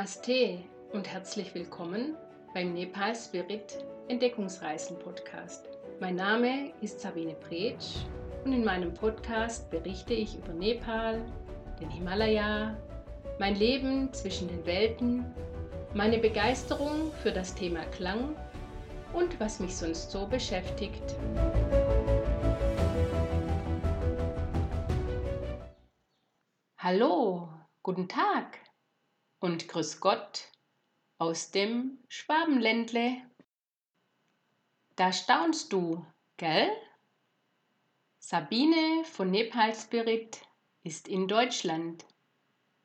Namaste und herzlich willkommen beim Nepal Spirit Entdeckungsreisen Podcast. Mein Name ist Sabine Pretsch und in meinem Podcast berichte ich über Nepal, den Himalaya, mein Leben zwischen den Welten, meine Begeisterung für das Thema Klang und was mich sonst so beschäftigt. Hallo, guten Tag und Grüß Gott aus dem Schwabenländle. Da staunst du, gell? Sabine von Nepal Spirit ist in Deutschland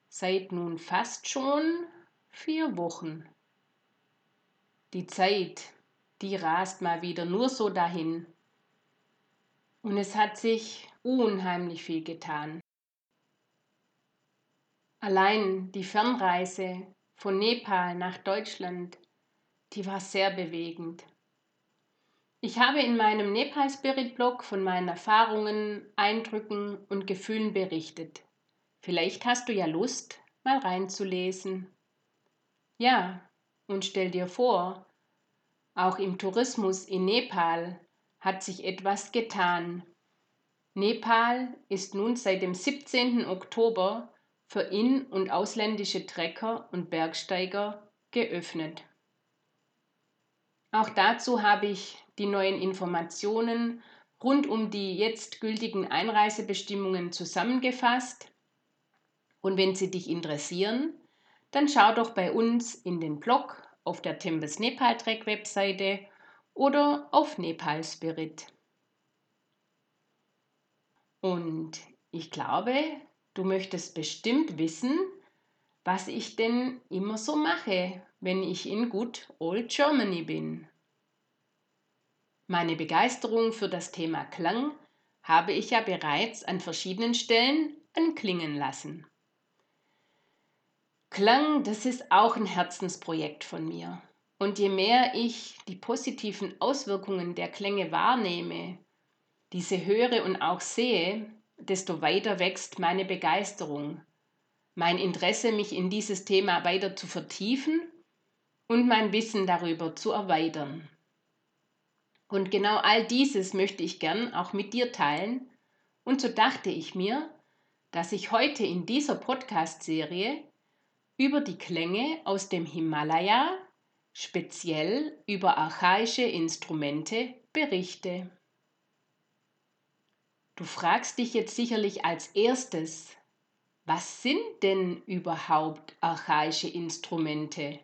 seit nun fast schon vier Wochen. Die Zeit, die rast mal wieder nur so dahin. Und es hat sich unheimlich viel getan. Allein die Fernreise von Nepal nach Deutschland, die war sehr bewegend. Ich habe in meinem Nepal Spirit Blog von meinen Erfahrungen, Eindrücken und Gefühlen berichtet. Vielleicht hast du ja Lust, mal reinzulesen. Ja, und stell dir vor, auch im Tourismus in Nepal hat sich etwas getan. Nepal ist nun seit dem 17. Oktober für in- und ausländische Trecker und Bergsteiger geöffnet. Auch dazu habe ich die neuen Informationen rund um die jetzt gültigen Einreisebestimmungen zusammengefasst. Und wenn sie dich interessieren, dann schau doch bei uns in den Blog auf der Tempels Nepal Trek Webseite oder auf Nepal Spirit. Und ich glaube, Du möchtest bestimmt wissen, was ich denn immer so mache, wenn ich in Good Old Germany bin. Meine Begeisterung für das Thema Klang habe ich ja bereits an verschiedenen Stellen anklingen lassen. Klang, das ist auch ein Herzensprojekt von mir. Und je mehr ich die positiven Auswirkungen der Klänge wahrnehme, diese höre und auch sehe, desto weiter wächst meine Begeisterung, mein Interesse, mich in dieses Thema weiter zu vertiefen und mein Wissen darüber zu erweitern. Und genau all dieses möchte ich gern auch mit dir teilen. Und so dachte ich mir, dass ich heute in dieser Podcast-Serie über die Klänge aus dem Himalaya, speziell über archaische Instrumente, berichte. Du fragst dich jetzt sicherlich als erstes, was sind denn überhaupt archaische Instrumente?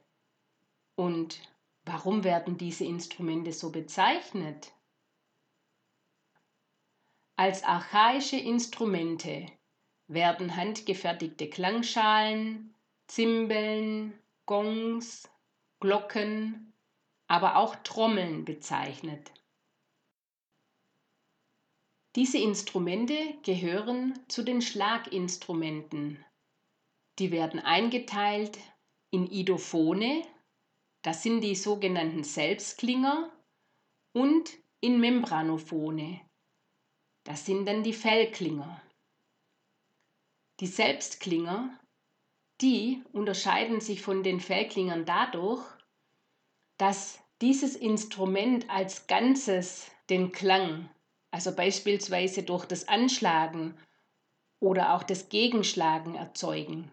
Und warum werden diese Instrumente so bezeichnet? Als archaische Instrumente werden handgefertigte Klangschalen, Zimbeln, Gongs, Glocken, aber auch Trommeln bezeichnet. Diese Instrumente gehören zu den Schlaginstrumenten. Die werden eingeteilt in Idophone, das sind die sogenannten Selbstklinger, und in Membranophone, das sind dann die Fellklinger. Die Selbstklinger, die unterscheiden sich von den Fellklingern dadurch, dass dieses Instrument als Ganzes den Klang also beispielsweise durch das Anschlagen oder auch das Gegenschlagen erzeugen.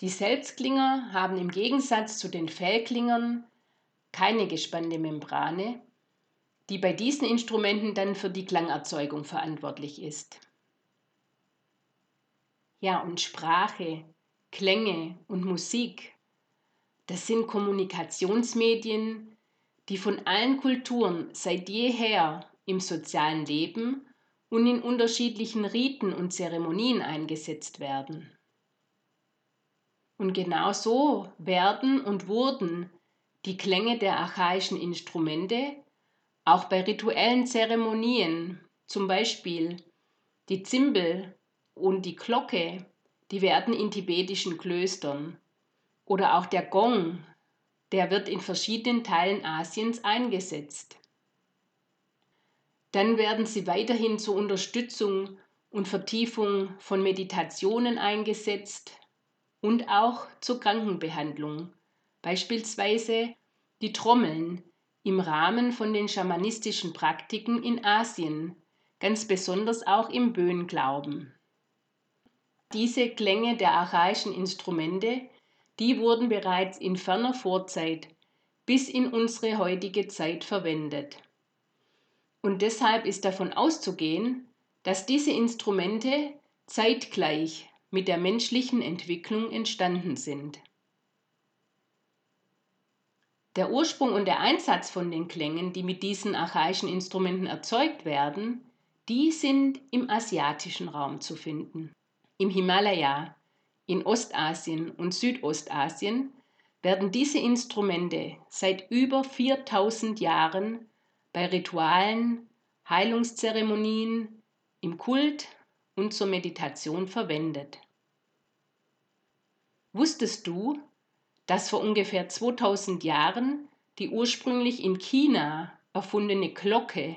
Die Selbstklinger haben im Gegensatz zu den Fellklingern keine gespannte Membrane, die bei diesen Instrumenten dann für die Klangerzeugung verantwortlich ist. Ja, und Sprache, Klänge und Musik, das sind Kommunikationsmedien, die von allen Kulturen seit jeher im sozialen Leben und in unterschiedlichen Riten und Zeremonien eingesetzt werden. Und genau so werden und wurden die Klänge der archaischen Instrumente auch bei rituellen Zeremonien, zum Beispiel die Zimbel und die Glocke, die werden in tibetischen Klöstern oder auch der Gong der wird in verschiedenen Teilen Asiens eingesetzt. Dann werden sie weiterhin zur Unterstützung und Vertiefung von Meditationen eingesetzt und auch zur Krankenbehandlung, beispielsweise die Trommeln im Rahmen von den schamanistischen Praktiken in Asien, ganz besonders auch im Böhnglauben. Diese Klänge der archaischen Instrumente, die wurden bereits in ferner Vorzeit bis in unsere heutige Zeit verwendet. Und deshalb ist davon auszugehen, dass diese Instrumente zeitgleich mit der menschlichen Entwicklung entstanden sind. Der Ursprung und der Einsatz von den Klängen, die mit diesen archaischen Instrumenten erzeugt werden, die sind im asiatischen Raum zu finden. Im Himalaya, in Ostasien und Südostasien werden diese Instrumente seit über 4000 Jahren bei Ritualen, Heilungszeremonien, im Kult und zur Meditation verwendet. Wusstest du, dass vor ungefähr 2000 Jahren die ursprünglich in China erfundene Glocke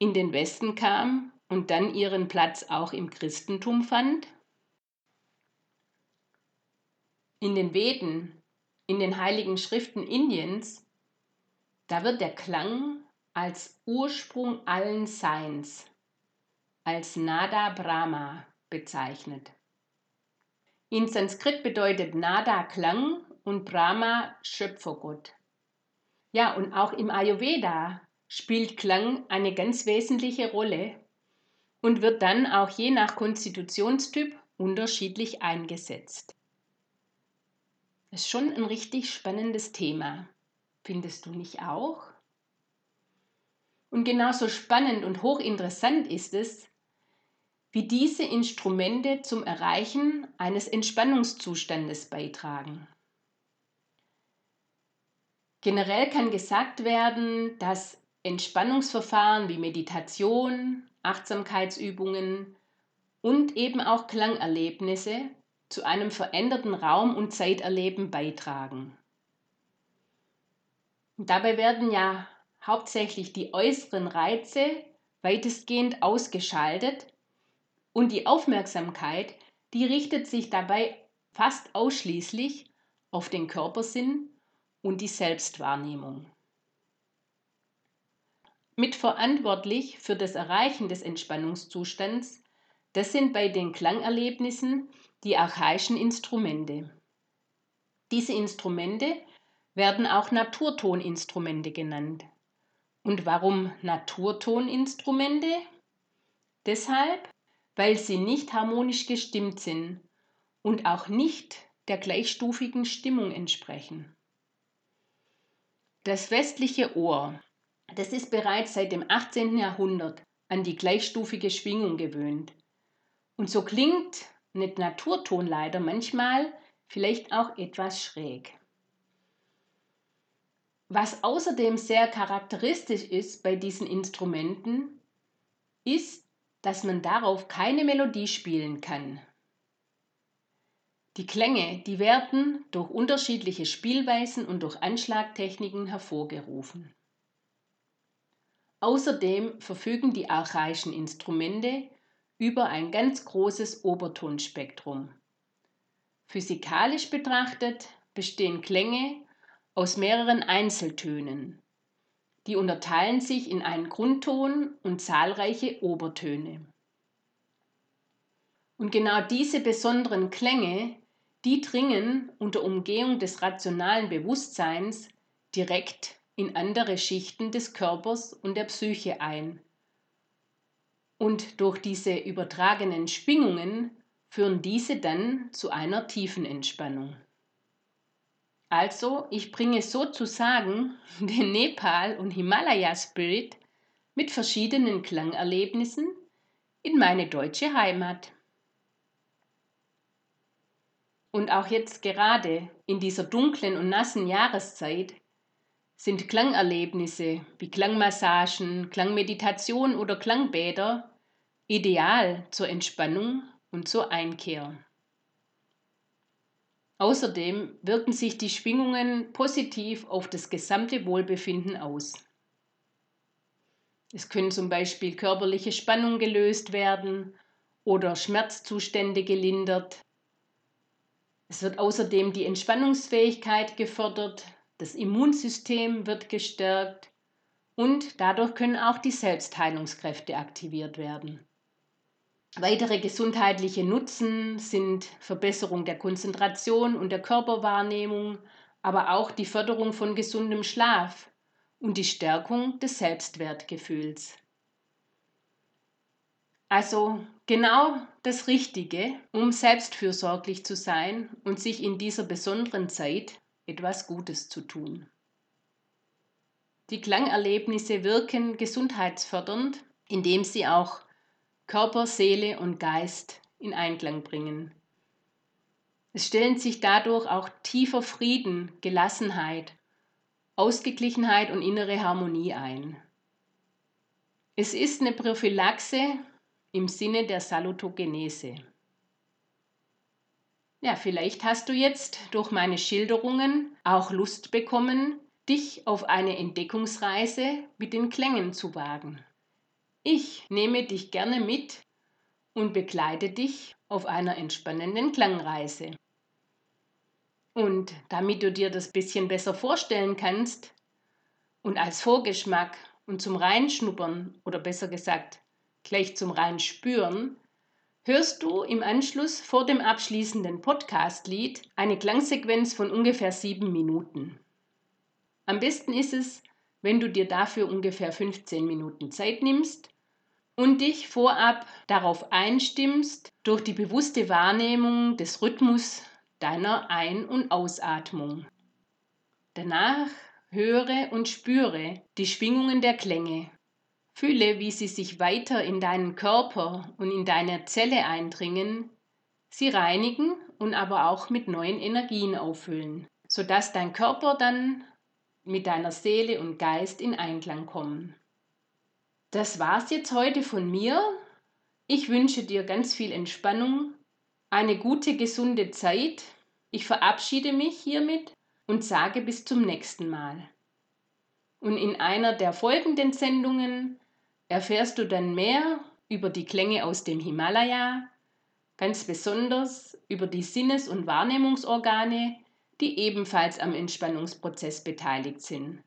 in den Westen kam und dann ihren Platz auch im Christentum fand? In den Veden, in den heiligen Schriften Indiens, da wird der Klang als Ursprung allen Seins, als Nada Brahma bezeichnet. In Sanskrit bedeutet Nada Klang und Brahma Schöpfergott. Ja, und auch im Ayurveda spielt Klang eine ganz wesentliche Rolle und wird dann auch je nach Konstitutionstyp unterschiedlich eingesetzt. Ist schon ein richtig spannendes Thema. Findest du nicht auch? Und genauso spannend und hochinteressant ist es, wie diese Instrumente zum Erreichen eines Entspannungszustandes beitragen. Generell kann gesagt werden, dass Entspannungsverfahren wie Meditation, Achtsamkeitsübungen und eben auch Klangerlebnisse zu einem veränderten Raum- und Zeiterleben beitragen. Und dabei werden ja hauptsächlich die äußeren Reize weitestgehend ausgeschaltet und die Aufmerksamkeit, die richtet sich dabei fast ausschließlich auf den Körpersinn und die Selbstwahrnehmung. Mitverantwortlich für das Erreichen des Entspannungszustands, das sind bei den Klangerlebnissen die archaischen Instrumente. Diese Instrumente werden auch Naturtoninstrumente genannt. Und warum Naturtoninstrumente? Deshalb, weil sie nicht harmonisch gestimmt sind und auch nicht der gleichstufigen Stimmung entsprechen. Das westliche Ohr, das ist bereits seit dem 18. Jahrhundert an die gleichstufige Schwingung gewöhnt. Und so klingt mit Naturton leider manchmal vielleicht auch etwas schräg. Was außerdem sehr charakteristisch ist bei diesen Instrumenten, ist, dass man darauf keine Melodie spielen kann. Die Klänge, die werden durch unterschiedliche Spielweisen und durch Anschlagtechniken hervorgerufen. Außerdem verfügen die archaischen Instrumente über ein ganz großes Obertonspektrum. Physikalisch betrachtet bestehen Klänge aus mehreren Einzeltönen. Die unterteilen sich in einen Grundton und zahlreiche Obertöne. Und genau diese besonderen Klänge, die dringen unter Umgehung des rationalen Bewusstseins direkt in andere Schichten des Körpers und der Psyche ein und durch diese übertragenen Schwingungen führen diese dann zu einer tiefen Entspannung. Also, ich bringe sozusagen den Nepal- und Himalaya-Spirit mit verschiedenen Klangerlebnissen in meine deutsche Heimat. Und auch jetzt gerade in dieser dunklen und nassen Jahreszeit sind Klangerlebnisse wie Klangmassagen, Klangmeditation oder Klangbäder ideal zur Entspannung und zur Einkehr. Außerdem wirken sich die Schwingungen positiv auf das gesamte Wohlbefinden aus. Es können zum Beispiel körperliche Spannung gelöst werden oder Schmerzzustände gelindert. Es wird außerdem die Entspannungsfähigkeit gefördert, das Immunsystem wird gestärkt und dadurch können auch die Selbstheilungskräfte aktiviert werden. Weitere gesundheitliche Nutzen sind Verbesserung der Konzentration und der Körperwahrnehmung, aber auch die Förderung von gesundem Schlaf und die Stärkung des Selbstwertgefühls. Also genau das Richtige, um selbstfürsorglich zu sein und sich in dieser besonderen Zeit etwas Gutes zu tun. Die Klangerlebnisse wirken gesundheitsfördernd, indem sie auch Körper, Seele und Geist in Einklang bringen. Es stellen sich dadurch auch tiefer Frieden, Gelassenheit, Ausgeglichenheit und innere Harmonie ein. Es ist eine Prophylaxe im Sinne der Salutogenese. Ja, vielleicht hast du jetzt durch meine Schilderungen auch Lust bekommen, dich auf eine Entdeckungsreise mit den Klängen zu wagen. Ich nehme dich gerne mit und begleite dich auf einer entspannenden Klangreise. Und damit du dir das bisschen besser vorstellen kannst und als Vorgeschmack und zum Reinschnuppern oder besser gesagt gleich zum rein Spüren, hörst du im Anschluss vor dem abschließenden Podcast-Lied eine Klangsequenz von ungefähr sieben Minuten. Am besten ist es, wenn du dir dafür ungefähr 15 Minuten Zeit nimmst und dich vorab darauf einstimmst durch die bewusste Wahrnehmung des Rhythmus deiner Ein- und Ausatmung. Danach höre und spüre die Schwingungen der Klänge Fühle, wie sie sich weiter in deinen Körper und in deine Zelle eindringen, sie reinigen und aber auch mit neuen Energien auffüllen, sodass dein Körper dann mit deiner Seele und Geist in Einklang kommen. Das war's jetzt heute von mir. Ich wünsche dir ganz viel Entspannung, eine gute, gesunde Zeit. Ich verabschiede mich hiermit und sage bis zum nächsten Mal. Und in einer der folgenden Sendungen erfährst du dann mehr über die Klänge aus dem Himalaya, ganz besonders über die Sinnes- und Wahrnehmungsorgane, die ebenfalls am Entspannungsprozess beteiligt sind.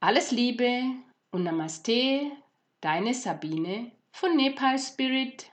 Alles Liebe und Namaste, deine Sabine von Nepal Spirit.